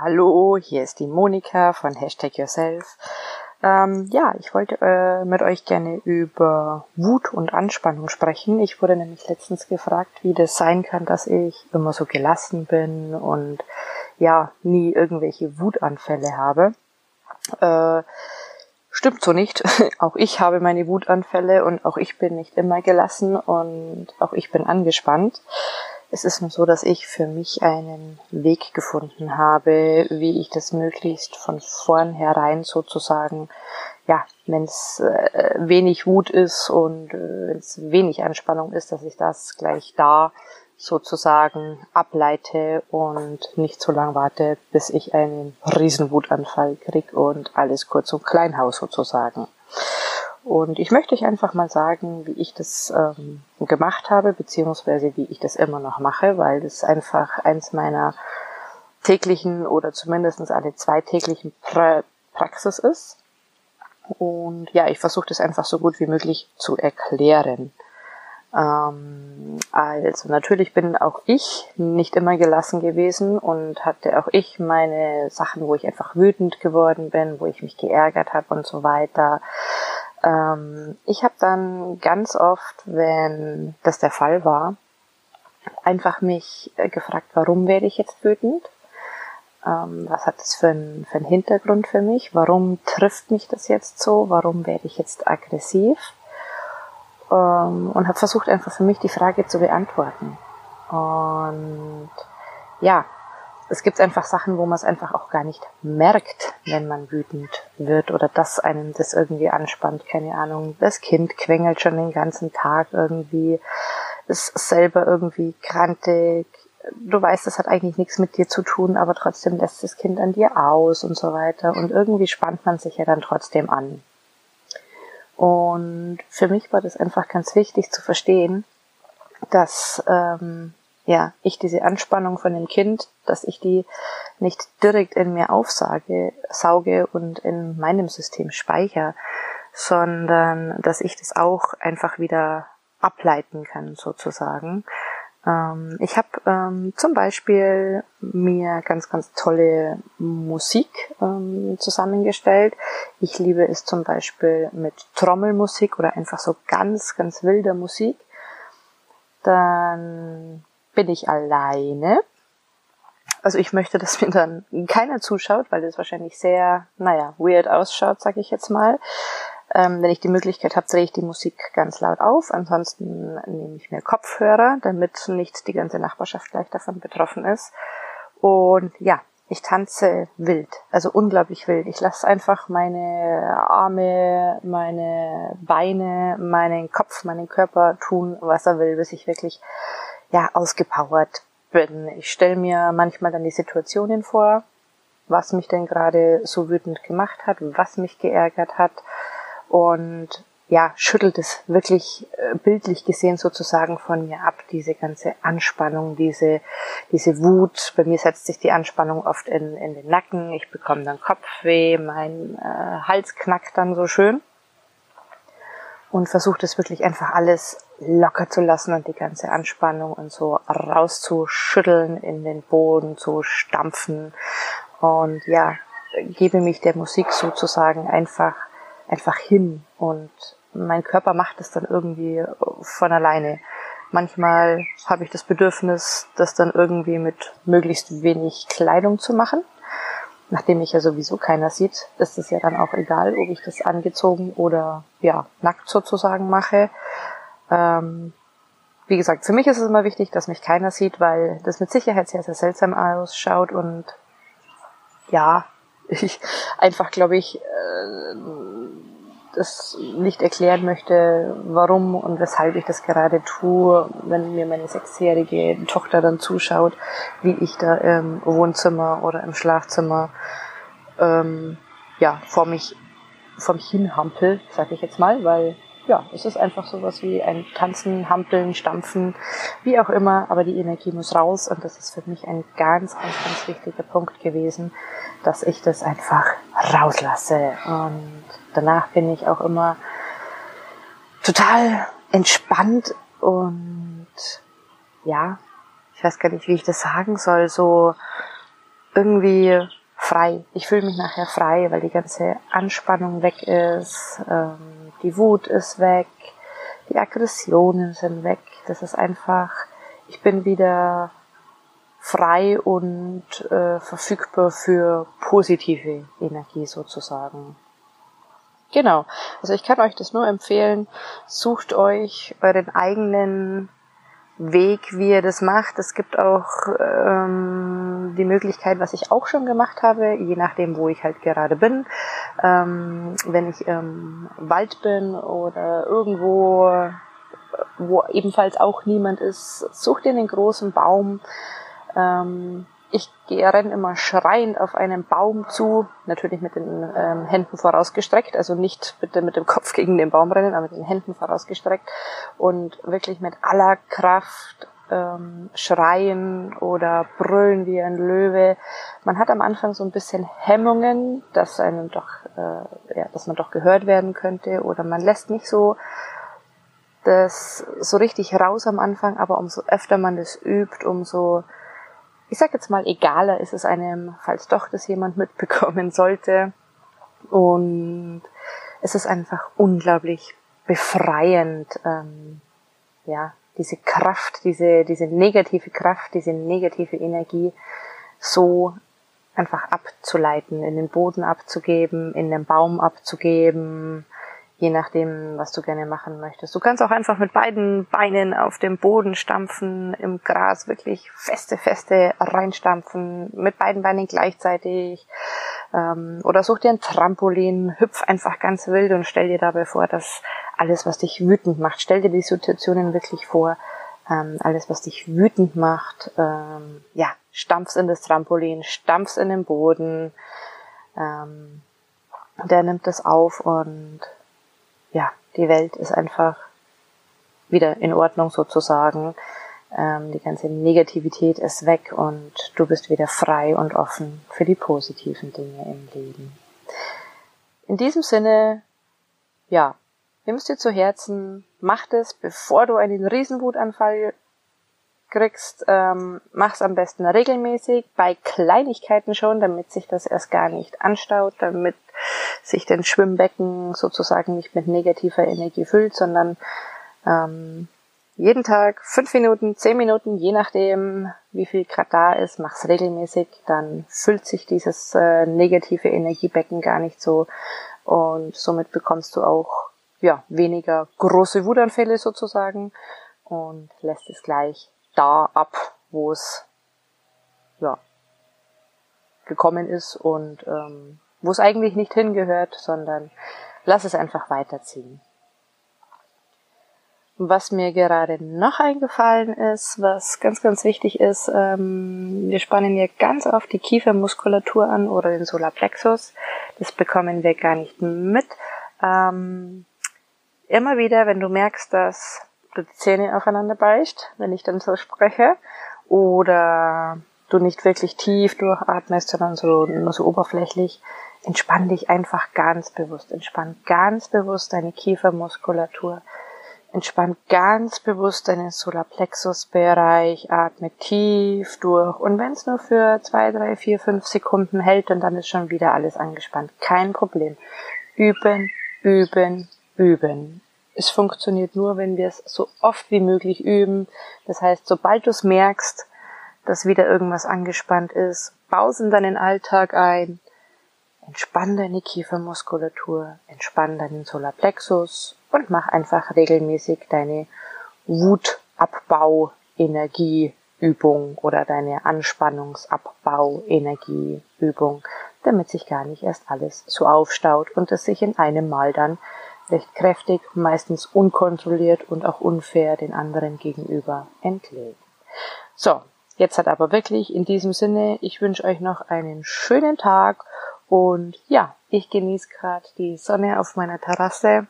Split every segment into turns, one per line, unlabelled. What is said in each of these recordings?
Hallo, hier ist die Monika von Hashtag Yourself. Ähm, ja, ich wollte äh, mit euch gerne über Wut und Anspannung sprechen. Ich wurde nämlich letztens gefragt, wie das sein kann, dass ich immer so gelassen bin und ja, nie irgendwelche Wutanfälle habe. Äh, stimmt so nicht. auch ich habe meine Wutanfälle und auch ich bin nicht immer gelassen und auch ich bin angespannt. Es ist nur so, dass ich für mich einen Weg gefunden habe, wie ich das möglichst von vornherein sozusagen, ja, wenn es äh, wenig Wut ist und äh, wenn es wenig Anspannung ist, dass ich das gleich da sozusagen ableite und nicht so lang warte, bis ich einen Riesenwutanfall krieg und alles kurz und Kleinhaus sozusagen. Und ich möchte euch einfach mal sagen, wie ich das ähm, gemacht habe, beziehungsweise wie ich das immer noch mache, weil das einfach eins meiner täglichen oder zumindest alle zwei täglichen pra Praxis ist. Und ja, ich versuche das einfach so gut wie möglich zu erklären. Ähm, also natürlich bin auch ich nicht immer gelassen gewesen und hatte auch ich meine Sachen, wo ich einfach wütend geworden bin, wo ich mich geärgert habe und so weiter. Ähm, ich habe dann ganz oft, wenn das der Fall war, einfach mich äh, gefragt, warum werde ich jetzt wütend? Ähm, was hat das für, ein, für einen Hintergrund für mich? Warum trifft mich das jetzt so? Warum werde ich jetzt aggressiv? Ähm, und habe versucht einfach für mich die Frage zu beantworten. Und ja, es gibt einfach Sachen, wo man es einfach auch gar nicht merkt, wenn man wütend wird oder dass einem das irgendwie anspannt. Keine Ahnung, das Kind quengelt schon den ganzen Tag irgendwie, ist selber irgendwie krantig. Du weißt, das hat eigentlich nichts mit dir zu tun, aber trotzdem lässt das Kind an dir aus und so weiter. Und irgendwie spannt man sich ja dann trotzdem an. Und für mich war das einfach ganz wichtig zu verstehen, dass ähm, ja, ich diese Anspannung von dem Kind, dass ich die nicht direkt in mir aufsage, sauge und in meinem System speichere, sondern dass ich das auch einfach wieder ableiten kann, sozusagen. Ähm, ich habe ähm, zum Beispiel mir ganz, ganz tolle Musik ähm, zusammengestellt. Ich liebe es zum Beispiel mit Trommelmusik oder einfach so ganz, ganz wilder Musik. Dann bin ich alleine. Also ich möchte, dass mir dann keiner zuschaut, weil das wahrscheinlich sehr, naja, weird ausschaut, sag ich jetzt mal. Ähm, wenn ich die Möglichkeit habe, drehe ich die Musik ganz laut auf. Ansonsten nehme ich mir Kopfhörer, damit nicht die ganze Nachbarschaft gleich davon betroffen ist. Und ja, ich tanze wild, also unglaublich wild. Ich lasse einfach meine Arme, meine Beine, meinen Kopf, meinen Körper tun, was er will, bis ich wirklich ja, ausgepowert bin. Ich stelle mir manchmal dann die Situationen vor, was mich denn gerade so wütend gemacht hat, was mich geärgert hat und ja, schüttelt es wirklich äh, bildlich gesehen sozusagen von mir ab, diese ganze Anspannung, diese, diese Wut. Bei mir setzt sich die Anspannung oft in, in den Nacken, ich bekomme dann Kopfweh, mein äh, Hals knackt dann so schön und versuche das wirklich einfach alles locker zu lassen und die ganze Anspannung und so rauszuschütteln, in den Boden zu stampfen und ja, gebe mich der Musik sozusagen einfach, einfach hin und mein Körper macht es dann irgendwie von alleine. Manchmal habe ich das Bedürfnis, das dann irgendwie mit möglichst wenig Kleidung zu machen nachdem mich ja sowieso keiner sieht, ist es ja dann auch egal, ob ich das angezogen oder ja nackt sozusagen mache. Ähm, wie gesagt, für mich ist es immer wichtig, dass mich keiner sieht, weil das mit Sicherheit sehr, sehr seltsam ausschaut und ja, ich einfach glaube ich, äh, das nicht erklären möchte, warum und weshalb ich das gerade tue, wenn mir meine sechsjährige Tochter dann zuschaut, wie ich da im Wohnzimmer oder im Schlafzimmer ähm, ja vor mich vor mich hinhampel, sag ich jetzt mal, weil ja, es ist einfach sowas wie ein Tanzen, Hampeln, Stampfen, wie auch immer, aber die Energie muss raus und das ist für mich ein ganz, ganz, ganz wichtiger Punkt gewesen, dass ich das einfach rauslasse. Und danach bin ich auch immer total entspannt und ja, ich weiß gar nicht, wie ich das sagen soll, so irgendwie frei. Ich fühle mich nachher frei, weil die ganze Anspannung weg ist, ähm, die Wut ist weg, die Aggressionen sind weg. Das ist einfach, ich bin wieder frei und äh, verfügbar für positive Energie sozusagen. Genau. Also ich kann euch das nur empfehlen. Sucht euch euren eigenen Weg, wie ihr das macht. Es gibt auch ähm, die Möglichkeit, was ich auch schon gemacht habe, je nachdem, wo ich halt gerade bin. Ähm, wenn ich im Wald bin oder irgendwo, wo ebenfalls auch niemand ist, sucht ihr einen großen Baum. Ähm, ich gehe, renne immer schreiend auf einen Baum zu, natürlich mit den ähm, Händen vorausgestreckt, also nicht bitte mit dem Kopf gegen den Baum rennen, aber mit den Händen vorausgestreckt und wirklich mit aller Kraft ähm, schreien oder brüllen wie ein Löwe. Man hat am Anfang so ein bisschen Hemmungen, dass einem doch, äh, ja, dass man doch gehört werden könnte oder man lässt nicht so das so richtig raus am Anfang, aber umso öfter man das übt, umso ich sag jetzt mal, egaler ist es einem, falls doch das jemand mitbekommen sollte. Und es ist einfach unglaublich befreiend, ähm, ja, diese Kraft, diese, diese negative Kraft, diese negative Energie so einfach abzuleiten, in den Boden abzugeben, in den Baum abzugeben, je nachdem, was du gerne machen möchtest. Du kannst auch einfach mit beiden Beinen auf dem Boden stampfen, im Gras wirklich feste, feste reinstampfen, mit beiden Beinen gleichzeitig. Ähm, oder such dir ein Trampolin, hüpf einfach ganz wild und stell dir dabei vor, dass alles, was dich wütend macht, stell dir die Situationen wirklich vor, ähm, alles, was dich wütend macht, ähm, ja, stampfst in das Trampolin, stampfst in den Boden, ähm, der nimmt das auf und ja, die Welt ist einfach wieder in Ordnung sozusagen. Ähm, die ganze Negativität ist weg und du bist wieder frei und offen für die positiven Dinge im Leben. In diesem Sinne, ja, nimm's dir zu Herzen, mach es, bevor du einen Riesenwutanfall kriegst, ähm, mach's am besten regelmäßig, bei Kleinigkeiten schon, damit sich das erst gar nicht anstaut, damit sich den Schwimmbecken sozusagen nicht mit negativer Energie füllt, sondern ähm, jeden Tag fünf Minuten, zehn Minuten, je nachdem, wie viel Grad da ist, mach's regelmäßig, dann füllt sich dieses äh, negative Energiebecken gar nicht so und somit bekommst du auch ja weniger große Wutanfälle sozusagen und lässt es gleich da ab, wo es ja gekommen ist und ähm, wo es eigentlich nicht hingehört, sondern lass es einfach weiterziehen. Was mir gerade noch eingefallen ist, was ganz, ganz wichtig ist, ähm, wir spannen hier ganz oft die Kiefermuskulatur an oder den Solarplexus. Das bekommen wir gar nicht mit. Ähm, immer wieder, wenn du merkst, dass du die Zähne aufeinander beißt, wenn ich dann so spreche, oder du nicht wirklich tief durchatmest, sondern so, nur so oberflächlich, entspann dich einfach ganz bewusst. Entspann ganz bewusst deine Kiefermuskulatur. Entspann ganz bewusst deinen Solarplexus-Bereich. Atme tief durch. Und wenn es nur für zwei, drei, vier, fünf Sekunden hält, und dann ist schon wieder alles angespannt. Kein Problem. Üben, üben, üben. Es funktioniert nur, wenn wir es so oft wie möglich üben. Das heißt, sobald du es merkst, dass wieder irgendwas angespannt ist, baus in deinen Alltag ein, Entspann deine Kiefermuskulatur, entspann deinen Solarplexus und mach einfach regelmäßig deine Wutabbau-Energieübung oder deine Anspannungsabbau-Energieübung, damit sich gar nicht erst alles so aufstaut und es sich in einem Mal dann recht kräftig, meistens unkontrolliert und auch unfair den anderen gegenüber entlegen. So, jetzt hat aber wirklich in diesem Sinne, ich wünsche euch noch einen schönen Tag und ja, ich genieße gerade die Sonne auf meiner Terrasse.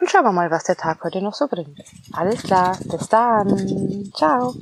Und schauen wir mal, was der Tag heute noch so bringt. Alles klar, bis dann. Ciao.